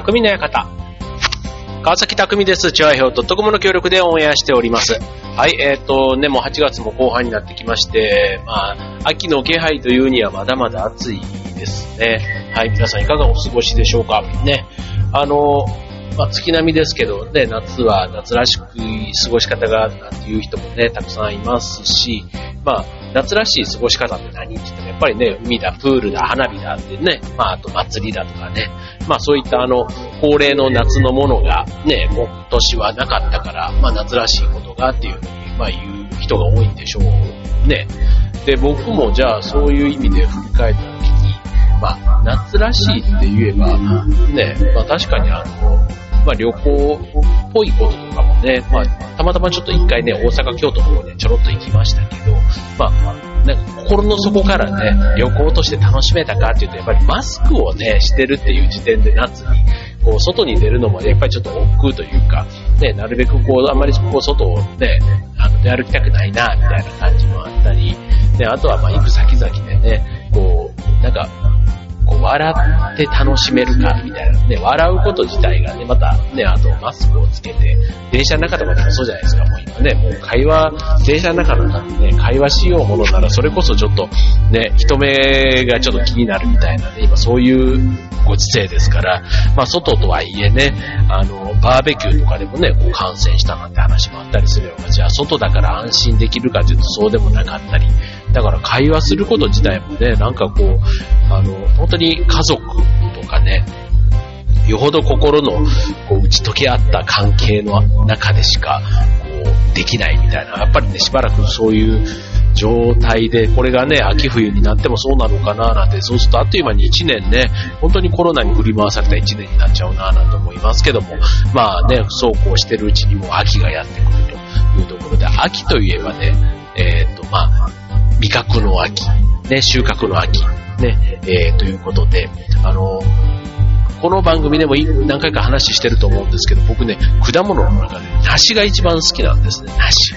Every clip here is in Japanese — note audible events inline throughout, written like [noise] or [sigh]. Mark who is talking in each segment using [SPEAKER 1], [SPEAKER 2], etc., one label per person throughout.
[SPEAKER 1] 匠の館。川崎匠です。チュアヒョウとコムの協力でオンエアしております。はい、えっ、と、ね、もう8月も後半になってきまして、まあ、秋の気配というにはまだまだ暑いですね。はい、皆さんいかがお過ごしでしょうかね。あの、まあ、月並みですけど、ね、夏は夏らしく過ごし方があるなんていう人もね、たくさんいますし、まあ、夏らしい過ごし方って何って言っても、やっぱりね、海だ、プールだ、花火だってね、まあ、あと祭りだとかね、まあそういったあの、恒例の夏のものがね、今年はなかったから、まあ夏らしいことがっていうふうに、まあ言う人が多いんでしょうね。で、僕もじゃあそういう意味で振り返った時に、まあ夏らしいって言えば、ね、まあ確かにあの、まあ旅行っぽいこととかもね、まあたまたまちょっと一回ね、大阪、京都の方にちょろっと行きましたけど、まあなんか心の底からね、旅行として楽しめたかっていうと、やっぱりマスクをね、してるっていう時点で夏に、こう、外に出るのもやっぱりちょっと億劫というか、ね、なるべくこう、あんまりこう、外をね、あの、出歩きたくないな、みたいな感じもあったり、で、あとはまあ、行く先々でね、こう、なんか、笑って楽しめるか、みたいな。ね、笑うこと自体がね、またね、あとマスクをつけて、電車の中とかでもそうじゃないですか、もう今ね、もう会話、電車の中の中でね、会話しようものなら、それこそちょっと、ね、人目がちょっと気になるみたいなね、今そういうご時世です。から、まあ外とはいえね、あの、バーベキューとかでもね、こう感染したなんて話もあったりす。れば、じゃあ外だから安心できるかというとそうでもなかったり、だから会話す。ること自体もね、なんかこう、あの、本当に家族とかね、よほど心のこう打ち解け合った関係の中でしかこうできないみたいな、やっぱりね、しばらくそういう状態で、これがね、秋冬になってもそうなのかななんて、そうするとあっという間に1年ね、本当にコロナに振り回された1年になっちゃうななんて思いますけども、まあね、そうこうしてるうちにも秋がやってくるというところで、秋といえばね、えっ、と、まあ、味覚の秋、ね、収穫の秋、ね、えー、ということで、あの、この番組でも何回か話してると思うんですけど、僕ね、果物の中で梨が一番好きなんですね、梨。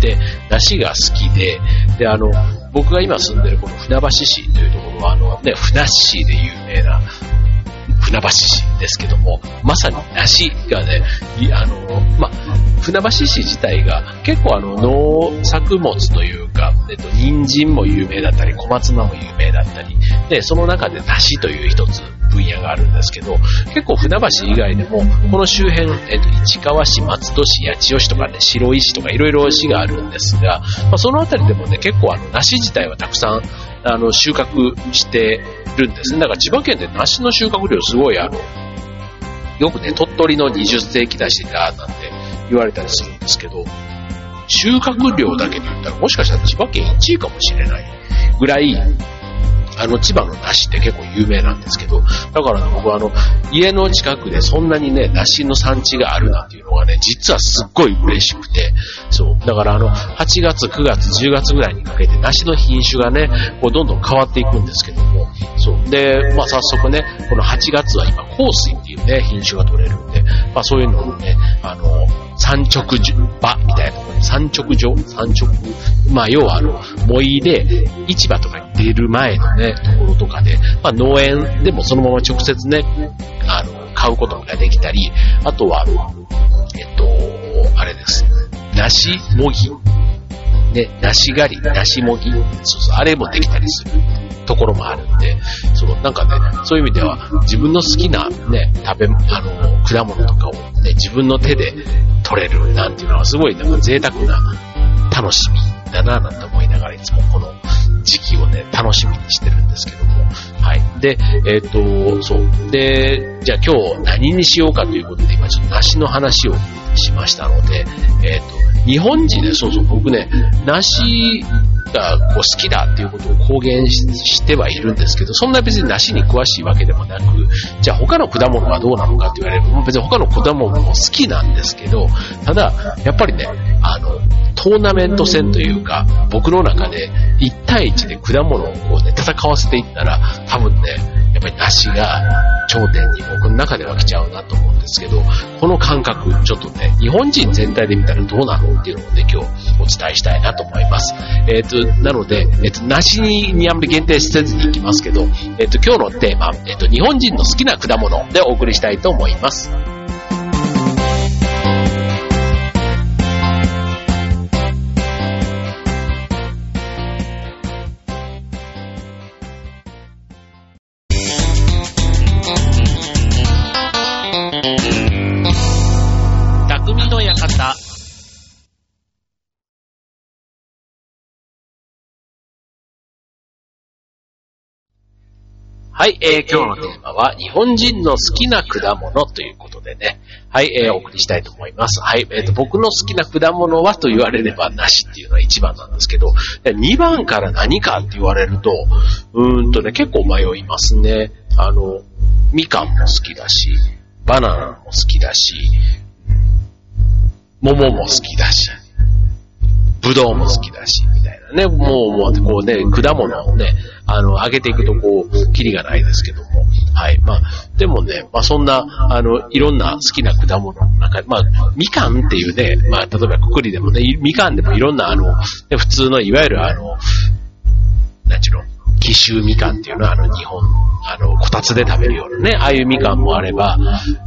[SPEAKER 1] で、梨が好きで、で、あの、僕が今住んでるこの船橋市というところは、あの、ね、船市で有名な船橋市ですけども、まさに梨がね、あの、ま、船橋市自体が結構あの農作物というか、えっと、人参も有名だったり、小松菜も有名だったり、で、その中で梨という一つ分野があるんですけど、結構船橋以外でも、この周辺、えっと、市川市、松戸市、八千代市とかね、白石市とかいろいろ市があるんですが、まあ、そのあたりでもね、結構あの、梨自体はたくさん、あの、収穫してるんですね。だから千葉県で梨の収穫量すごいあの、よくね、鳥取の20世紀出してたなんて言われたりするんですけど、収穫量だけで言ったらもしかしたら千葉県1位かもしれないぐらい、あの、千葉の梨って結構有名なんですけど、だからね、僕はあの、家の近くでそんなにね、梨の産地があるなんていうのがね、実はすっごい嬉しくて、そう。だからあの、8月、9月、10月ぐらいにかけて梨の品種がね、こうどんどん変わっていくんですけども、そう。で、まあ早速ね、この8月は今、香水っていうね、品種が取れるんで、まあそういうのをね、あの、産直場みたいなところに、産直場産直、まあ要はあの、森で、市場とかに出る前のね、ところとかで、まあ農園でもそのまま直接ね、あの、買うことができたり、あとは、えっと、あれです。梨もぎ。ね、梨狩り、梨もぎ。そうそう、あれもできたりするところもあるんで、その、なんかね、そういう意味では、自分の好きなね、食べ、あの、果物とかをね、自分の手で取れるなんていうのはすごいなんか贅沢な楽しみだななんて思いながらいつもこの時期をね、楽しみにしてるんですけども。はい。で、えっ、と、そう。で、じゃあ今日何にしようかということで、今ちょっと梨の話をしましたので、えっ、と、日本人で、そうそう、僕ね、梨がこう好きだっていうことを公言してはいるんですけど、そんな別に梨に詳しいわけでもなく、じゃあ他の果物はどうなのかって言われれば、別に他の果物も好きなんですけど、ただ、やっぱりね、あの、トーナメント戦というか、僕の中で1対1で果物をこうね、戦わせていったら、多分ね、っぱり梨が頂点に僕の中では来ちゃうなと思うんですけど、この感覚、ちょっとね、日本人全体で見たらどうなのっていうのをね、今日お伝えしたいなと思います。えっ、と、なので、えっ、と、梨にあんまり限定せずにいきますけど、えっ、と、今日のテーマ、えっ、と、日本人の好きな果物でお送りしたいと思います。はい、えー、今日のテーマは、日本人の好きな果物ということでね、はい、えー、お送りしたいと思います。はい、えっ、ー、と、僕の好きな果物はと言われればなしっていうのは一番なんですけど、2番から何かって言われると、うーんとね、結構迷いますね。あの、みかんも好きだし、バナナも好きだし、桃も好きだし、ぶどうも好きだし、みたいなね。もう、もう、こうね、果物をね、あの、上げていくとこう、キリがないですけども。はい。まあ、でもね、まあそんな、あの、いろんな好きな果物の中でまあ、みかんっていうね、まあ、例えばくくりでもね、みかんでもいろんな、あの、普通の、いわゆるあの、なんちゅうの、紀州みかんっていうのは、あの、日本、あの、こたつで食べるようなね、ああいうみかんもあれば、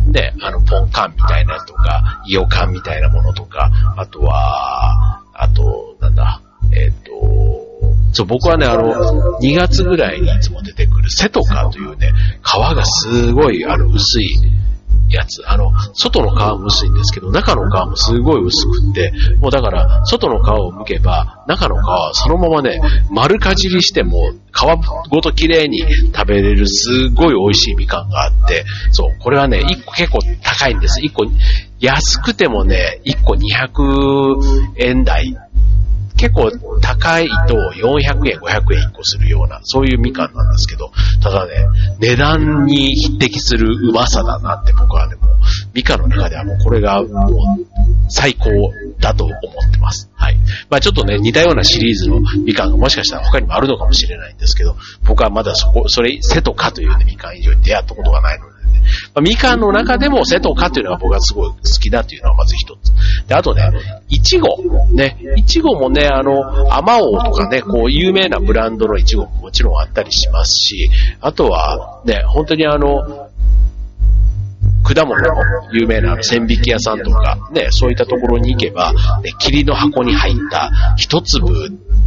[SPEAKER 1] ね、あの、ポンカンみたいなとか、イオカンみたいなものとか、あとは、あと、なんだ、えっ、ー、と、そう、僕はね、あの、2月ぐらいにいつも出てくるセトカというね、皮がすごい、あの、薄いやつ。あの、外の皮も薄いんですけど、中の皮もすごい薄くって、もうだから、外の皮を剥けば、中の皮はそのままね、丸かじりしても、皮ごと綺麗に食べれるすごい美味しいみかんがあって、そう、これはね、1個結構高いんです。1個、安くてもね、1個200円台結構高いと400円、500円1個するような、そういうみかんなんですけど、ただね、値段に匹敵するうまさだなって僕はね、も、みかんの中ではもうこれがもう最高だと思ってます。はい。まあちょっとね、似たようなシリーズのみかんがもしかしたら他にもあるのかもしれないんですけど、僕はまだそこ、それ、瀬戸かというね、みかん以上に出会ったことがないので、まあ、みかんの中でも瀬戸かっていうのが僕はすごい好きだっていうのはまず一つ。で、あとね、いちご。ね、いちごもね、あの、アマオとかね、こう、有名なブランドのいちごももちろんあったりしますし、あとは、ね、本当にあの、果物の有名な千匹屋さんとか、ね、そういったところに行けば、ね、霧の箱に入った一粒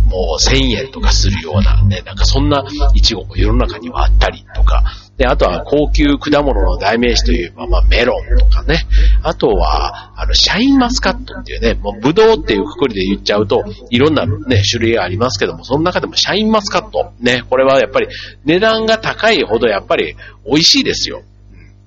[SPEAKER 1] もう1000円とかするようなね、なんかそんなイチゴも世の中にはあったりとか、で、あとは高級果物の代名詞という、まあ、まあ、メロンとかね。あとは、あの、シャインマスカットっていうね、もうブドウっていうくくりで言っちゃうと、いろんなね、種類がありますけども、その中でもシャインマスカット。ね、これはやっぱり値段が高いほどやっぱり美味しいですよ。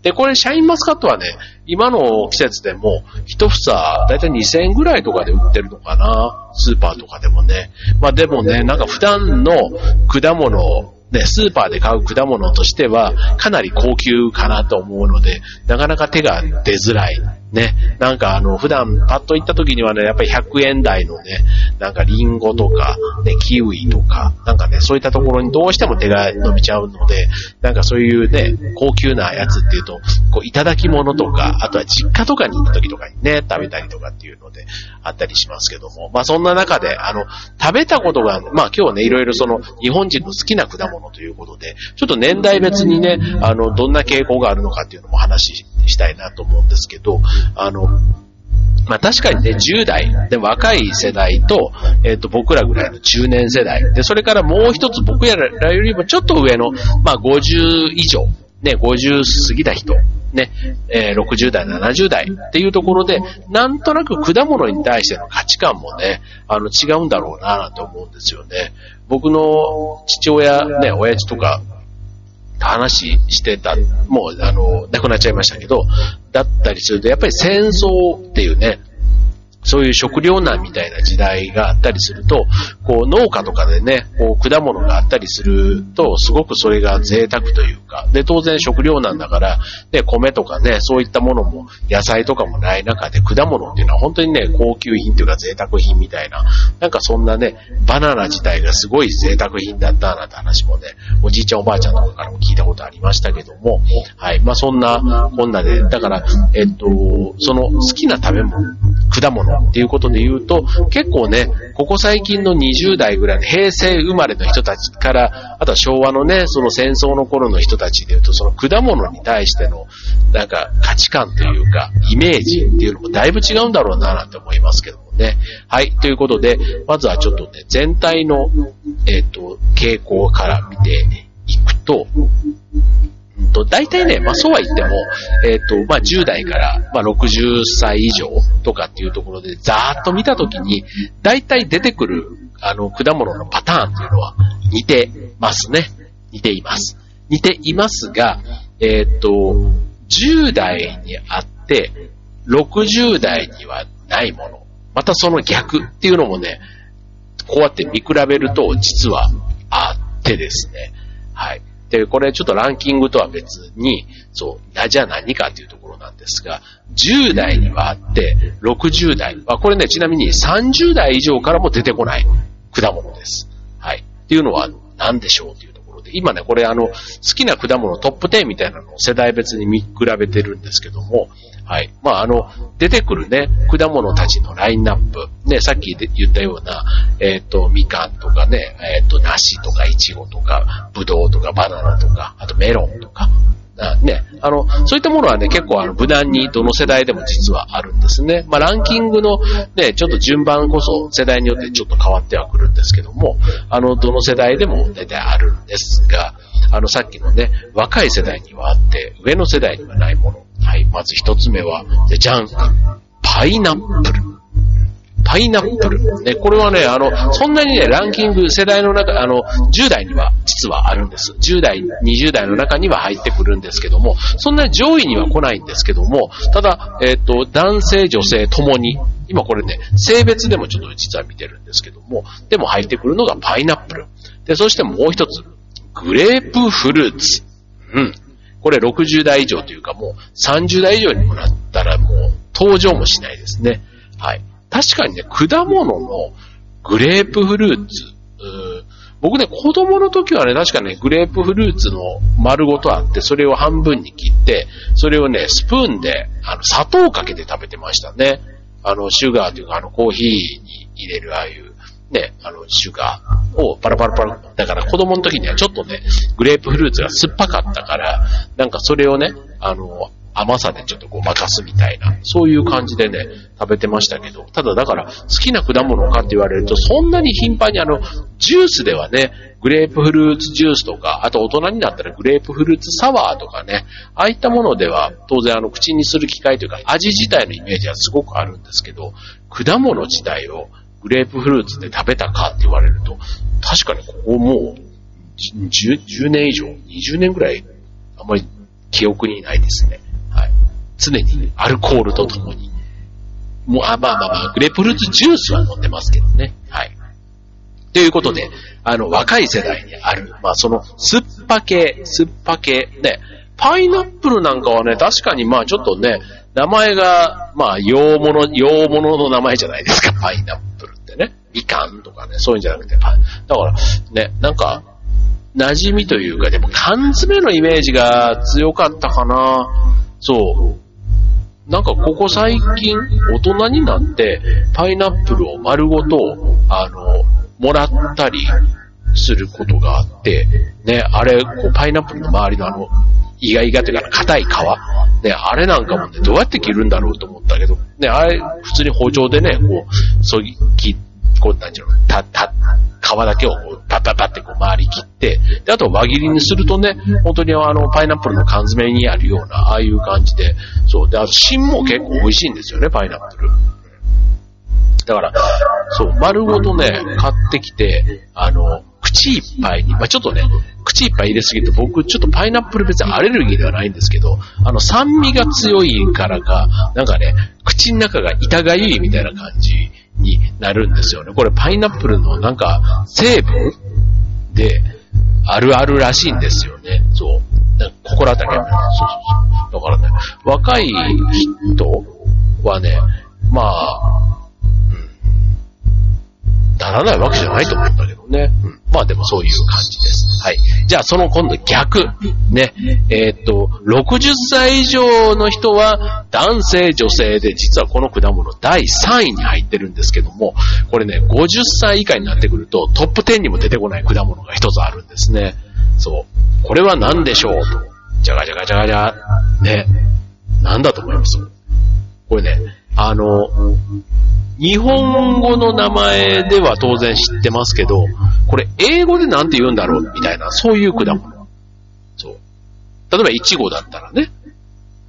[SPEAKER 1] で、これ、シャインマスカットはね、今の季節でも、一房、だいたい2000円ぐらいとかで売ってるのかな。スーパーとかでもね。まあでもね、なんか普段の果物ね、スーパーで買う果物としては、かなり高級かなと思うので、なかなか手が出づらい。ね、なんかあの、普段パッと行った時にはね、やっぱり100円台のね、なんかリンゴとか、ね、キウイとか、なんかね、そういったところにどうしても手が伸びちゃうので、なんかそういうね、高級なやつっていうと、こう、いただき物とか、あとは実家とかに行った時とかにね、食べたりとかっていうので、あったりしますけども、まあそんな中で、あの、食べたことが、まあ今日ね、いろいろその、日本人の好きな果物ということで、ちょっと年代別にね、あの、どんな傾向があるのかっていうのも話したいなと思うんですけど、あの、まあ確かにね、10代で若い世代と、えっ、ー、と、僕らぐらいの中年世代。で、それからもう一つ僕らよりもちょっと上の、まあ50以上、ね、50過ぎた人、ね、えー、60代、70代っていうところで、なんとなく果物に対しての価値観もね、あの、違うんだろうな、なんて思うんですよね。僕の父親、ね、親父とか、話してた、もう、あの、亡くなっちゃいましたけど、だったりすると、やっぱり戦争っていうね、そういう食糧難みたいな時代があったりすると、こう農家とかでね、こう果物があったりすると、すごくそれが贅沢というか、で、当然食糧難だから、ね、米とかね、そういったものも、野菜とかもない中で果物っていうのは本当にね、高級品というか贅沢品みたいな、なんかそんなね、バナナ自体がすごい贅沢品だったなんて話もね、おじいちゃんおばあちゃんとかからも聞いたことありましたけども、はい、まあそんな、こんなで、だから、えっと、その好きな食べ物、果物っていうことで言うと、結構ね、ここ最近の20代ぐらいの平成生まれの人たちから、あとは昭和のね、その戦争の頃の人たちで言うと、その果物に対しての、なんか価値観というか、イメージっていうのもだいぶ違うんだろうななんて思いますけどもね。はい、ということで、まずはちょっとね、全体の、えっ、ー、と、傾向から見ていくと、と、大体ね、まあそうは言っても、えっ、ー、と、まあ10代から、まあ60歳以上とかっていうところで、ざーっと見たときに、大体出てくる、あの、果物のパターンっていうのは似てますね。似ています。似ていますが、えっ、ー、と、10代にあって、60代にはないもの。またその逆っていうのもね、こうやって見比べると実はあってですね。はい。で、これちょっとランキングとは別に、そう、じゃあ何かというところなんですが、10代にはあって、60代。まあ、これね、ちなみに30代以上からも出てこない果物です。はい。っていうのは何でしょうというところで、今ね、これあの、好きな果物トップ10みたいなのを世代別に見比べてるんですけども、はい。まあ、あの、出てくるね、果物たちのラインナップ。ね、さっき言ったような、えっ、ー、と、みかんとかね、えっ、ー、と、梨とかいちごとか、ぶどうとかバナナとか、あとメロンとか、ね、あの、そういったものはね、結構あの、無難にどの世代でも実はあるんですね。まあ、ランキングのね、ちょっと順番こそ世代によってちょっと変わってはくるんですけども、あの、どの世代でも大体あるんですが、あの、さっきのね、若い世代にはあって、上の世代にはないもの。はい、まず一つ目は、じゃん、パイナップル。パイナップル。ね、これはね、あの、そんなにね、ランキング世代の中、あの、10代には実はあるんです。10代、20代の中には入ってくるんですけども、そんなに上位には来ないんですけども、ただ、えっ、ー、と、男性、女性ともに、今これね、性別でもちょっと実は見てるんですけども、でも入ってくるのがパイナップル。で、そしてもう一つ、グレープフルーツ。うん。これ60代以上というかもう30代以上にもなったらもう登場もしないですね。はい。確かにね、果物のグレープフルーツ、僕ね、子供の時はね、確かね、グレープフルーツの丸ごとあって、それを半分に切って、それをね、スプーンで、あの、砂糖をかけて食べてましたね。あの、シュガーというか、あの、コーヒーに入れるああいうね、あの、シュガーをパラパラパラ。だから子供の時にはちょっとね、グレープフルーツが酸っぱかったから、なんかそれをね、あの、甘さでちょっとごまかすみたいな、そういう感じでね、食べてましたけど、ただだから好きな果物かって言われると、そんなに頻繁にあの、ジュースではね、グレープフルーツジュースとか、あと大人になったらグレープフルーツサワーとかね、ああいったものでは当然あの口にする機会というか味自体のイメージはすごくあるんですけど、果物自体をグレープフルーツで食べたかって言われると、確かにここもう10、10年以上、20年ぐらい、あんまり記憶にないですね。常にアルコールとともに。もう、あ、まあまあまあ、グレープフルーツジュースは飲んでますけどね。はい。ということで、あの、若い世代にある、まあその、酸っぱ系、酸っぱ系、ね、パイナップルなんかはね、確かにまあちょっとね、名前が、まあ、洋物、洋物の名前じゃないですか、パイナップルってね。みかんとかね、そういうんじゃなくて、だから、ね、なんか、馴染みというか、でも缶詰のイメージが強かったかな。そう。なんかここ最近、大人になって、パイナップルを丸ごと、あの、もらったりすることがあって、ね、あれ、こうパイナップルの周りのあの、イガイガというか、硬い皮。ね、あれなんかもね、どうやって切るんだろうと思ったけど、ね、あれ、普通に包丁でね、こう、そぎ、切、こう、なんちゅうの、た、た、皮だけをこう、パッパッパってこう周り切って、で、あと輪切りにするとね、本当にあの、パイナップルの缶詰にあるような、ああいう感じで、そう。で、あと芯も結構美味しいんですよね、パイナップル。だから、そう、丸ごとね、買ってきて、あの、口いっぱいに、まあ、ちょっとね、口いっぱい入れすぎると僕ちょっとパイナップル別にアレルギーではないんですけど、あの酸味が強いからか、なんかね、口の中が痛がゆいみたいな感じになるんですよね。これパイナップルのなんか成分であるあるらしいんですよね。そう。心当たりある。そうそうそう。だからね、若い人はね、まあ、うん、ならないわけじゃないと思うんだけどね。うん、まあでもそういう感じです。はい。じゃあその今度逆。ね。えー、っと、60歳以上の人は男性、女性で実はこの果物第3位に入ってるんですけども、これね、50歳以下になってくるとトップ10にも出てこない果物が一つあるんですね。そう。これは何でしょうと。じゃがじゃがじゃがじゃ。ね。なんだと思います？これね、あの、日本語の名前では当然知ってますけど、これ英語でなんて言うんだろうみたいな、そういう果物。そう。例えば、イチゴだったらね。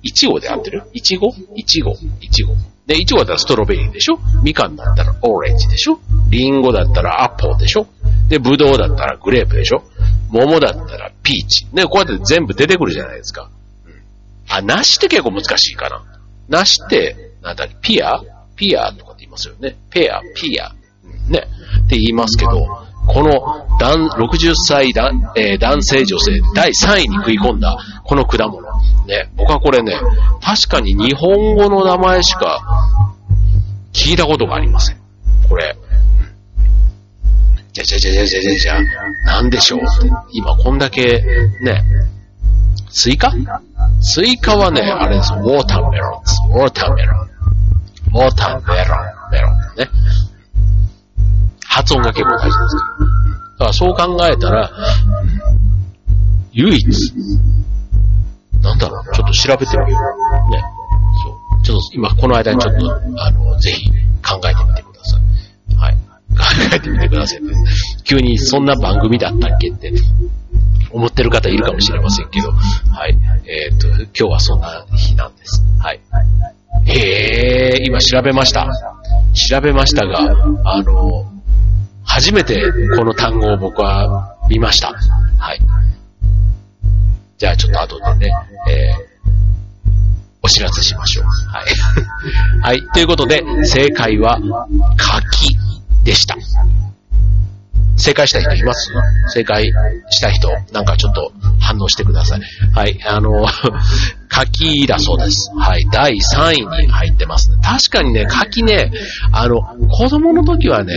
[SPEAKER 1] イチゴで合ってる？イチゴ？イチゴイチゴ。で、イチゴだったらストロベリーでしょ？みかんだったらオレンジでしょ？リンゴだったらアッポーでしょ？で、ブドウだったらグレープでしょ？桃だったらピーチ。ね、こうやって全部出てくるじゃないですか。うん。あ、梨って結構難しいかな。梨って、なんだり、ピア？ピアとかって言いますよね。ペア、ピア。ね。って言いますけど、この60歳、えー、男性女性第3位に食い込んだこの果物。ね。僕はこれね、確かに日本語の名前しか聞いたことがありません。これ。じゃじゃじゃじゃじゃじゃじゃ、なんでしょうって。今こんだけ、ね、スイカ？スイカはね、あれです。 watermelon です。ウォーターメロン。 watermelon、melon ね。発音が結構大事ですだからそう考えたら、唯一、なんだろう、ちょっと調べてみよう。ね。そう。ちょっと今この間にちょっと、あの、ぜひ考えてみてください。はい。考えてみてください、急にそんな番組だったっけって思ってる方いるかもしれませんけど、はい。えっ、ー、と、今日はそんな日なんです。はい。へえ、今調べました。調べましたが、あの、初めてこの単語を僕は見ました。はい。じゃあちょっと後でね、えー、お知らせしましょう。はい。[laughs] はい。ということで、正解は、柿でした。正解した人います？正解した人、なんかちょっと反応してください。はい、あの、[laughs] 柿だそうです。はい、第3位に入ってます。確かにね、柿ね、あの、子供の時はね、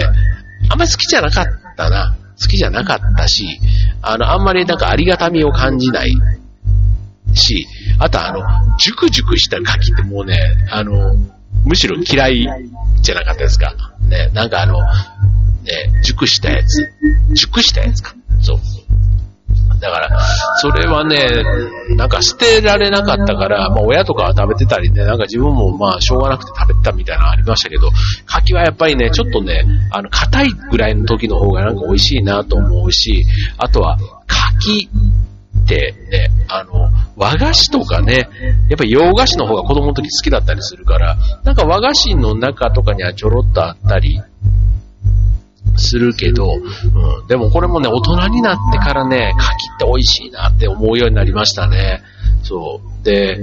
[SPEAKER 1] あんまり好きじゃなかったな。好きじゃなかったし、あの、あんまりなんかありがたみを感じないし、あとあの、熟熟した柿ってもうね、あの、むしろ嫌いじゃなかったですか？ね、なんかあの、ね、熟したやつ。熟したやつか。そう。だから、それはね、なんか捨てられなかったから、まあ親とかは食べてたりね、なんか自分もまあしょうがなくて食べてたみたいなのありましたけど、柿はやっぱりね、ちょっとね、あの、硬いぐらいの時の方がなんか美味しいなと思うし、あとは、柿ってね、あの、和菓子とかね、やっぱり洋菓子の方が子供の時好きだったりするから、なんか和菓子の中とかにはちょろっとあったり、するけど、うん、でもこれもね、大人になってからね、柿って美味しいなって思うようになりましたね。そう。で、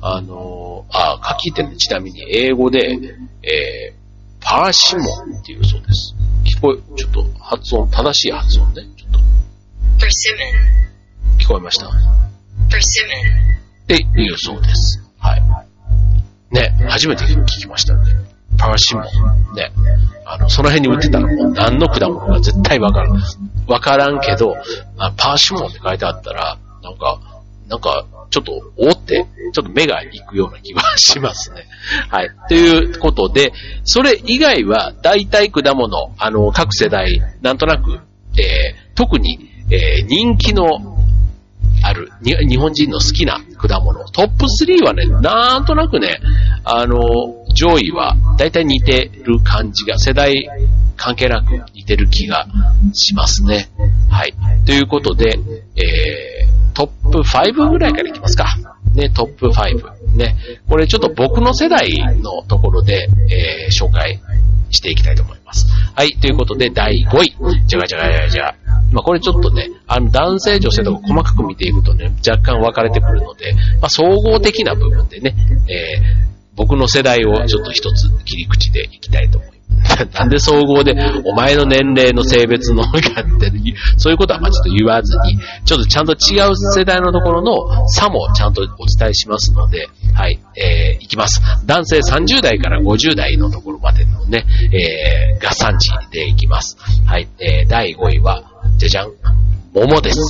[SPEAKER 1] あの、あ、柿ってちなみに英語で、えー、パーシモンっていうそうです。聞こえ、ちょっと発音、正しい発音ね。ちょっと。聞こえました？っていうそうです。はい。ね、初めて聞きましたね。パーシモン。ね。あの、その辺に売ってたらもう何の果物か絶対わからん。わからんけど、あパーシモンって書いてあったら、なんか、なんか、ちょっと、おって、ちょっと目が行くような気がしますね。はい。ということで、それ以外は、大体果物、あの、各世代、なんとなく、えー、特に、えー、人気のある、日本人の好きな果物。トップ3はね、なんとなくね、あの、上位は大体似てる感じが、世代関係なく似てる気がしますね。はい。ということで、えー、トップ5ぐらいからいきますか。ね、トップ5。ね。これちょっと僕の世代のところで、えー、紹介していきたいと思います。はい。ということで、第5位。じゃがじゃがじゃがじゃ。まあこれちょっとね、あの男性、女性とか細かく見ていくとね、若干分かれてくるので、まあ総合的な部分でね、えー、僕の世代をちょっと一つ切り口でいきたいと思います。[laughs] なんで総合で、お前の年齢の性別のがって、[laughs] そういうことはまあちょっと言わずに、ちょっとちゃんと違う世代のところの差もちゃんとお伝えしますので、はい、えー、いきます。男性30代から50代のところまでのね、えー、合算値でいきます。はい、えー、第5位は、じゃじゃん、桃です。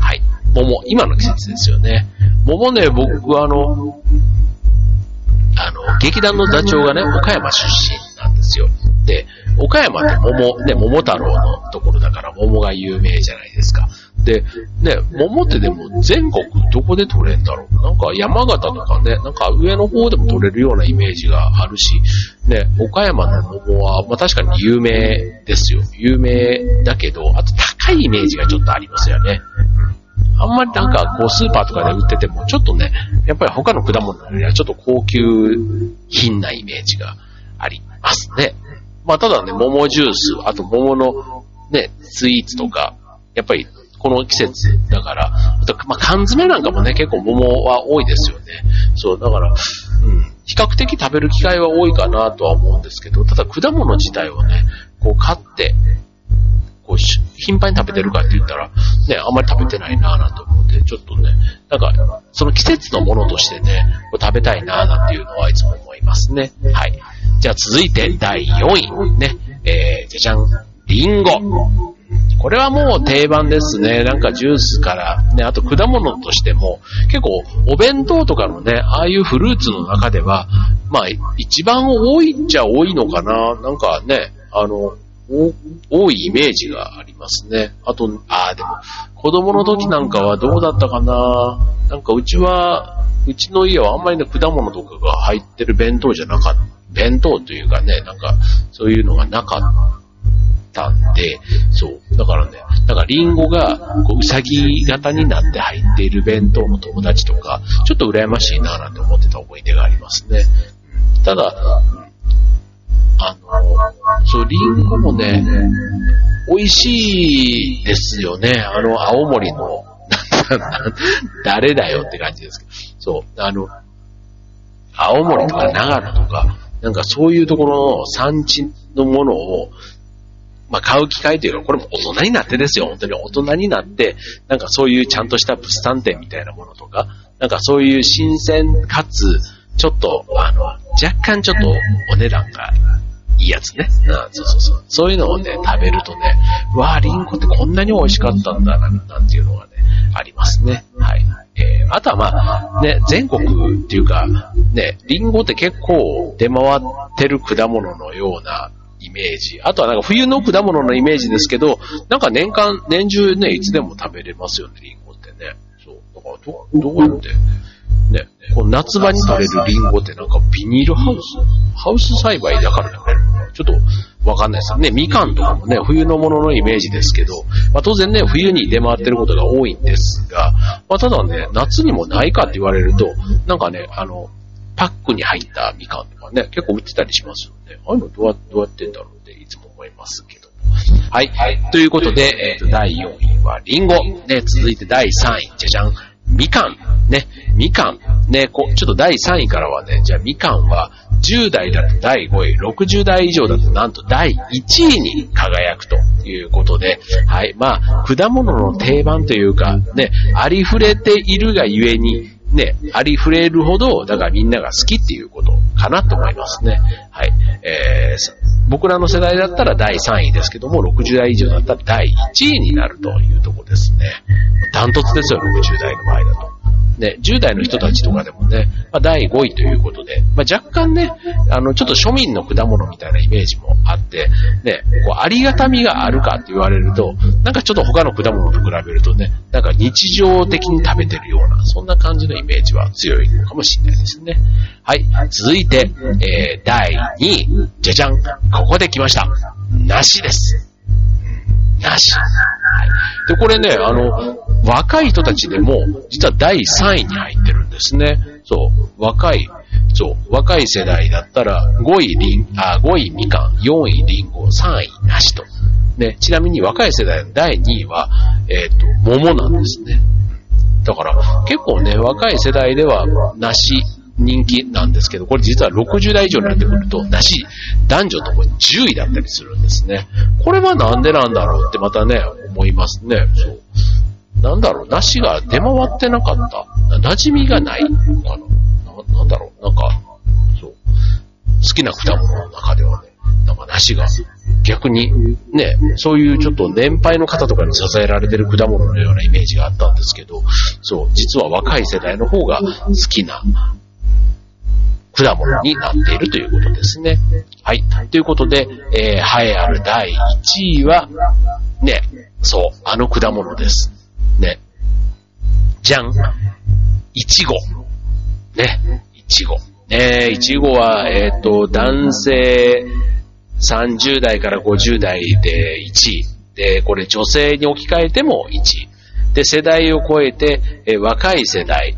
[SPEAKER 1] はい、桃、今の季節ですよね。桃ね、僕はあの、あの、劇団の座長がね、岡山出身なんですよ。で、岡山って桃、ね、桃太郎のところだから桃が有名じゃないですか。で、ね、桃ってでも全国どこで取れんだろうなんか山形とかね、なんか上の方でも取れるようなイメージがあるし、ね、岡山の桃は、まあ確かに有名ですよ。有名だけど、あと高いイメージがちょっとありますよね。あんまりなんかこうスーパーとかで売ってても、ちょっとね、やっぱり他の果物よりはちょっと高級品なイメージがありますね。まあただね、桃ジュース、あと桃のね、スイーツとか、やっぱりこの季節だから、あと、まあ、缶詰なんかもね、結構桃は多いですよね。そう、だから、うん、比較的食べる機会は多いかなとは思うんですけど、ただ果物自体をね、こう買って、こう、頻繁に食べてるかって言ったら、ね、あんまり食べてないなぁなんて思って、ちょっとね、なんか、その季節のものとしてね、食べたいなぁなんていうのはいつも思いますね。はい。じゃあ続いて第4位。ね。えー、じゃじゃん。リンゴ。これはもう定番ですね。なんかジュースから、ね、あと果物としても、結構お弁当とかのね、ああいうフルーツの中では、まあ一番多いっちゃ多いのかな。なんかね、あの、多いイメージがありますね。あと、ああ、でも、子供の時なんかはどうだったかななんかうちは、うちの家はあんまりね、果物とかが入ってる弁当じゃなかった。弁当というかね、なんか、そういうのがなかったんで、そう。だからね、なんかリンゴが、こう、うさぎ型になって入っている弁当の友達とか、ちょっと羨ましいなぁなんて思ってた思い出がありますね。ただ、あの、そう、リンゴもね、美味しいですよね。あの、青森の、[laughs] 誰だよって感じですけど。そう、あの、青森とか長野とか、なんかそういうところの産地のものを、まあ、買う機会というか、これも大人になってですよ。本当に大人になって、なんかそういうちゃんとした物産展みたいなものとか、なんかそういう新鮮かつ、ちょっと、あの、若干ちょっとお値段がいいやつね。うん、そうそうそう。そういうのをね、食べるとね、わあ、リンゴってこんなに美味しかったんだな、なんていうのがね、ありますね。はい。えー、あとはまあ、ね、全国っていうか、ね、リンゴって結構出回ってる果物のようなイメージ。あとはなんか冬の果物のイメージですけど、なんか年間、年中ね、いつでも食べれますよね、リンゴってね。そう。だからど、どうやって、ね、この夏場に取れるリンゴってなんかビニールハウスハウス栽培だから食べるのちょっとわかんないですね。みかんとかもね、冬のもののイメージですけど、まあ当然ね、冬に出回ってることが多いんですが、まあただね、夏にもないかって言われると、なんかね、あの、パックに入ったみかんとかね、結構売ってたりしますよね。ああいうのどうやどうやってんだろうっていつも思いますけど。はい。ということで、えっ、ー、と、第4位はリンゴ。ね、続いて第3位、じゃじゃん。みかん。ね、みかん。ね、こちょっと第3位からはね、じゃあみかんは、10代だと第5位、60代以上だとなんと第1位に輝くということで、はい。まあ、果物の定番というか、ね、ありふれているがゆえに、ね、ありふれるほど、だからみんなが好きっていうことかなと思いますね。はい。えー、僕らの世代だったら第3位ですけども、60代以上だったら第1位になるというところですね。ダントツですよ、60代の場合だと。ね、10代の人たちとかでもね、まあ、第5位ということで、まあ、若干ね、あの、ちょっと庶民の果物みたいなイメージもあって、ね、こう、ありがたみがあるかって言われると、なんかちょっと他の果物と比べるとね、なんか日常的に食べてるような、そんな感じのイメージは強いのかもしれないですね。はい。続いて、えー、第2位、じゃじゃん。ここで来ました。梨です。梨。で、これね、あの、若い人たちでも、実は第3位に入ってるんですね。そう、若い、そう、若い世代だったら、5位リン、あ、5位みかん、4位リンゴ、3位梨とね、ちなみに若い世代の第2位は、えっ、と、桃なんですね。だから、結構ね、若い世代では、梨、人気なんですけど、これ実は60代以上になってくると、梨、男女ともに10位だったりするんですね。これはなんでなんだろうってまたね、思いますね。そう。なんだろう、梨が出回ってなかった。馴染みがないのかなななんだろう、なんか、そう。好きな果物の中ではね、なんか梨が逆にね、そういうちょっと年配の方とかに支えられてる果物のようなイメージがあったんですけど、そう、実は若い世代の方が好きな果物になっているということですね。はい。ということで、えー、栄えある第1位は、ね、そう、あの果物です。ね。じゃん。いちご。ね。いちご。ねいちごは、えっ、ー、と、男性30代から50代で1位。で、これ女性に置き換えても1位。で、世代を超えて、え若い世代、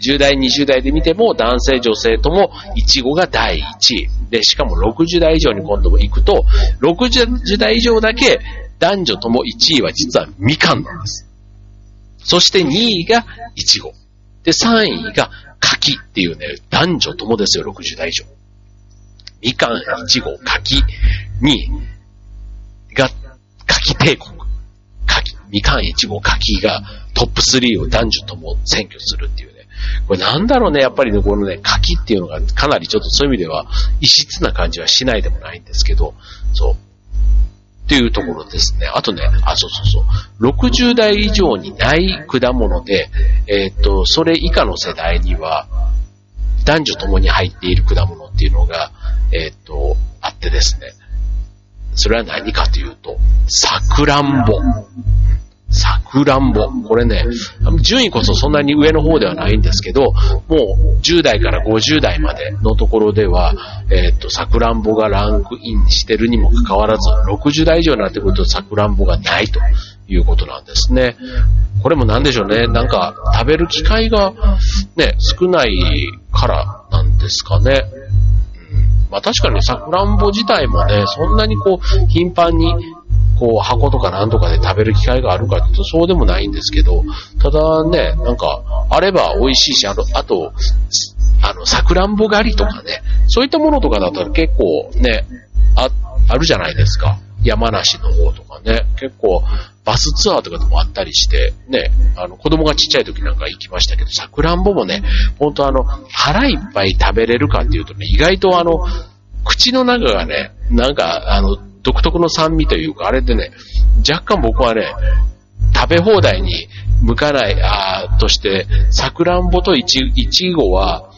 [SPEAKER 1] 10代、20代で見ても男性、女性ともイチゴが第1位。で、しかも60代以上に今度も行くと、60代以上だけ男女とも1位は実はみかんなんです。そして2位がイチゴ。で、3位が柿っていうね、男女ともですよ、60代以上。みかん、いちご、柿に、が、柿帝国。柿、みかん、いちご、柿がトップ3を男女とも占拠するっていう。これなんだろうね、やっぱりね、このね、柿っていうのがかなりちょっとそういう意味では異質な感じはしないでもないんですけど、そう。っていうところですね。あとね、あ、そうそうそう。60代以上にない果物で、えっ、と、それ以下の世代には、男女ともに入っている果物っていうのが、えっ、と、あってですね。それは何かというと、さくらんぼ。さくらんぼ。これね、順位こそそんなに上の方ではないんですけど、もう10代から50代までのところでは、えっ、と、さくらんぼがランクインしてるにもかかわらず、60代以上になってくるとさくらんぼがないということなんですね。これもなんでしょうね。なんか、食べる機会がね、少ないからなんですかね。まあ確かにさくらんぼ自体もね、そんなにこう、頻繁に、こう、箱とかなんとかで食べる機会があるかっていうとそうでもないんですけど、ただね、なんか、あれば美味しいし、あの、あと、あの、さくらんぼ狩りとかね、そういったものとかだったら結構ね、あ、あるじゃないですか。山梨の方とかね、結構バスツアーとかでもあったりして、ね、あの子供がちっちゃい時なんか行きましたけど、さくらんぼもね、ほんとあの、腹いっぱい食べれるかっていうとね、意外とあの、口の中がね、なんかあの、独特の酸味というか、あれでね、若干僕はね、食べ放題に向かない、あとして、さくらんぼといちごは、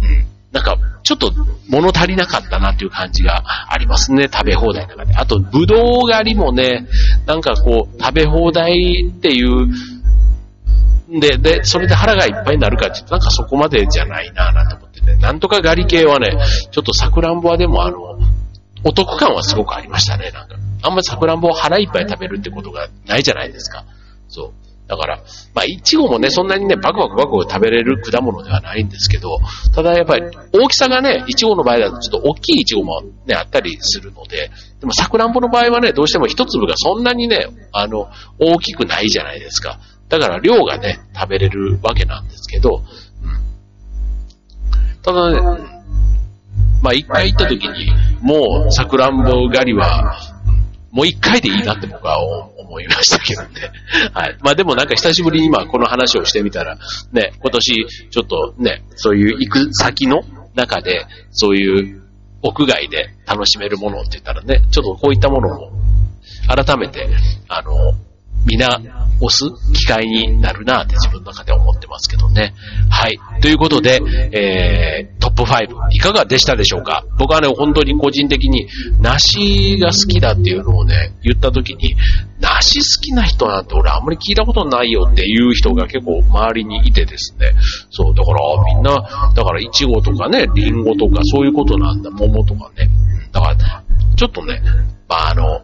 [SPEAKER 1] うん、なんか、ちょっと物足りなかったなっていう感じがありますね、食べ放題の中で。あと、ぶどう狩りもね、なんかこう、食べ放題っていう、で、で、それで腹がいっぱいになるかって言うと、なんかそこまでじゃないなぁなんて思ってね。なんとか狩り系はね、ちょっとさくらんぼはでもあの、お得感はすごくありましたね、なんか。あんまりさくらんぼを腹いっぱい食べるってことがないじゃないですか。そう。だから、まあ、いちごもね、そんなにね、バクバクバク食べれる果物ではないんですけど、ただやっぱり大きさがね、いちごの場合だとちょっと大きいいちごもね、あったりするので、でもさくらんぼの場合はね、どうしても一粒がそんなにね、あの、大きくないじゃないですか。だから量がね、食べれるわけなんですけど、うん。ただね、まあ一回行った時に、もうさくらんぼ狩りは、もう一回でいいなって僕は思いましたけどね。[laughs] はい。まあでもなんか久しぶりに今この話をしてみたら、ね、今年ちょっとね、そういう行く先の中で、そういう屋外で楽しめるものって言ったらね、ちょっとこういったものを改めて、あの、皆押す機会になるなって自分の中で思ってますけどね。はい。ということで、えー、5いかがでしたでしょうか？僕はね、本当に個人的に梨が好きだっていうのをね、言った時に、梨好きな人なんて俺あんまり聞いたことないよっていう人が結構周りにいてですね。そう、だからみんな、だからイチゴとかね、リンゴとかそういうことなんだ、桃とかね。だから、ちょっとね、まああの、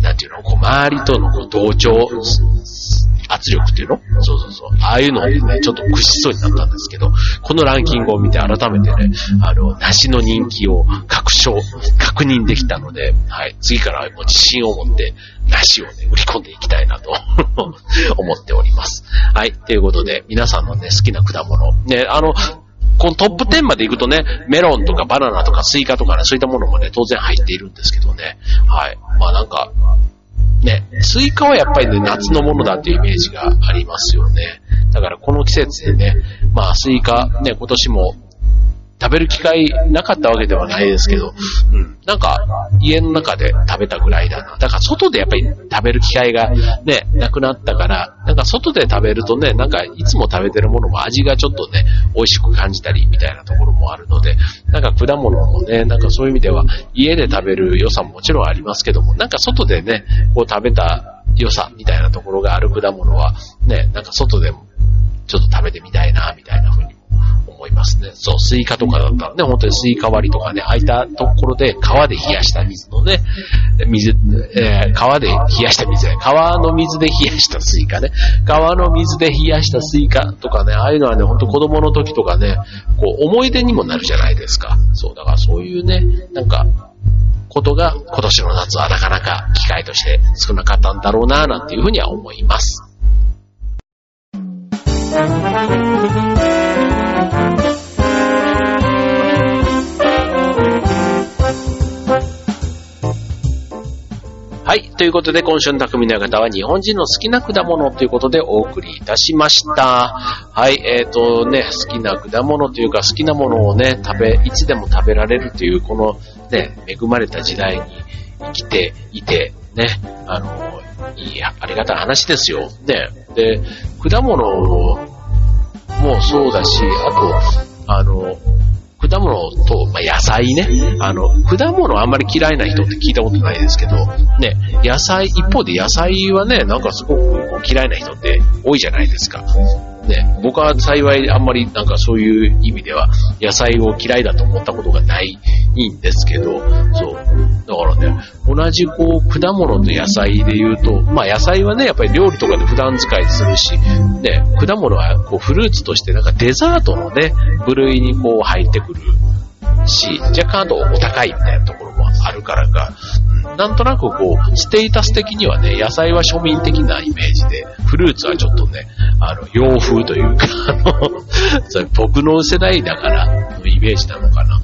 [SPEAKER 1] なんていうの、こう周りとのこう同調圧力っていうの？そうそうそう。ああいうのをね、ちょっと屈しそうになったんですけど、このランキングを見て改めてね、あの、梨の人気を確証、確認できたので、はい、次からもう自信を持って、梨をね、売り込んでいきたいなと [laughs] 思っております。はい、ということで、皆さんのね、好きな果物、ね、あの、このトップ10まで行くとね、メロンとかバナナとかスイカとかね、そういったものもね、当然入っているんですけどね。はい。まあなんか、ね、スイカはやっぱりね、夏のものだっていうイメージがありますよね。だからこの季節でね、まあスイカ、ね、今年も食べる機会なかったわけではないですけど、うん。なんか、家の中で食べたぐらいだな。だから外でやっぱり食べる機会がね、なくなったから、なんか外で食べるとね、なんかいつも食べてるものも味がちょっとね、美味しく感じたりみたいなところもあるので、なんか果物もね、なんかそういう意味では家で食べる良さももちろんありますけども、なんか外でね、こう食べた良さみたいなところがある果物は、ね、なんか外でもちょっと食べてみたいな、みたいな風に思いますね。そう、スイカとかだったらね、本当にスイカ割りとかね、空いたところで川で冷やした水のね、水、えー、川で冷やした水川の水で冷やしたスイカね、川の水で冷やしたスイカとかね、ああいうのはね、ほんと子供の時とかね、こう思い出にもなるじゃないですか。そう、だからそういうね、なんか、ことが今年の夏はなかなか機会として少なかったんだろうな、なんていうふうには思います。はい。ということで、今週の匠の方は日本人の好きな果物ということでお送りいたしました。はい。えっ、ー、とね、好きな果物というか好きなものをね、食べ、いつでも食べられるという、このね、恵まれた時代に生きていて、ね、あの、いや、ありがたい話ですよ。ね。で、果物もそうだし、あと、あの、果物と、まあ、野菜ね。あの、果物あんまり嫌いな人って聞いたことないですけど、ね、野菜、一方で野菜はね、なんかすごくこう嫌いな人って多いじゃないですか。ね、僕は幸いあんまりなんかそういう意味では野菜を嫌いだと思ったことがないんですけど、そう。だからね、同じこう果物と野菜で言うと、まあ野菜はね、やっぱり料理とかで普段使いするし、ね、果物はこうフルーツとしてなんかデザートのね、部類にこう入ってくるし、若干あとお高いみたいなところもあるからか、なんとなくこう、ステータス的にはね、野菜は庶民的なイメージで、フルーツはちょっとね、あの、洋風というか、あの、[laughs] それ僕の世代だからのイメージなのかな。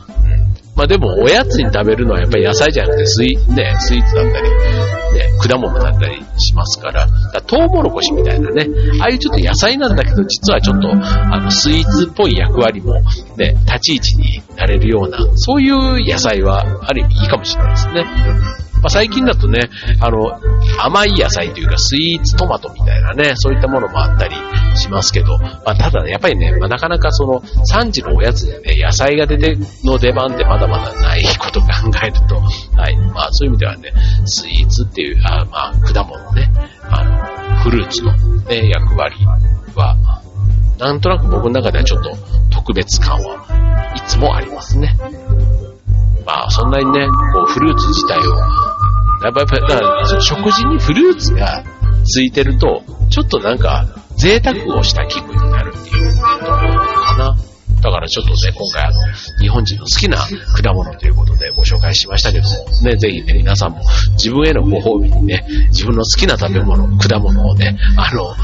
[SPEAKER 1] まあでも、おやつに食べるのはやっぱり野菜じゃなくてスイ,、ね、スイーツだったり、ね、果物だったりしますから、からトウモロコシみたいなね、ああいうちょっと野菜なんだけど、実はちょっと、あの、スイーツっぽい役割も、ね、立ち位置になれるような、そういう野菜は、ある意味いいかもしれないですね。まあ、最近だとね、あの、甘い野菜というかスイーツトマトみたいなね、そういったものもあったりしますけど、まあ、ただ、ね、やっぱりね、まあ、なかなかその3時のおやつでね、野菜が出ての出番ってまだまだない [laughs] こと考えると、はい、まあそういう意味ではね、スイーツっていう、あまあ果物ね、あの、フルーツのね、役割は、なんとなく僕の中ではちょっと特別感はいつもありますね。まあそんなにね、こうフルーツ自体をやっぱり、だから食事にフルーツがついてると、ちょっとなんか、贅沢をした気分になるっていうところかな。だからちょっとね、今回あの、日本人の好きな果物ということでご紹介しましたけども、ね、ぜひね、皆さんも自分へのご褒美にね、自分の好きな食べ物、果物をね、あの、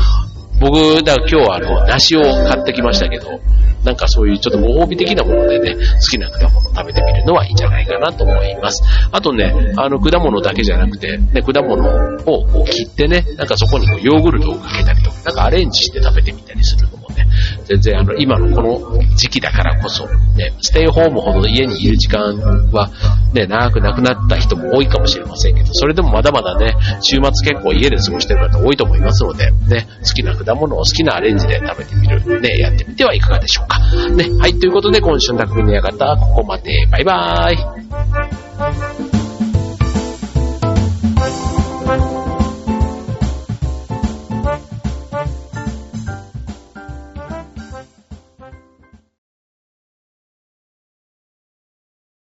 [SPEAKER 1] 僕、だ今日はあの、梨を買ってきましたけど、なんかそういうちょっとご褒美的なものでね、好きな果物を食べてみるのはいいんじゃないかなと思います。あとね、あの果物だけじゃなくて、ね、果物をこう切ってね、なんかそこにこうヨーグルトをかけたりとか、なんかアレンジして食べてみたりするの、全然あの、今のこの時期だからこそ、ね、ステイホームほど家にいる時間はね、長くなくなった人も多いかもしれませんけど、それでもまだまだね、週末結構家で過ごしてる方多いと思いますので、ね、好きな果物を好きなアレンジで食べてみる、ね、やってみてはいかがでしょうか。ね、はい、ということで今週の匠の館、ここまで。バイバーイ。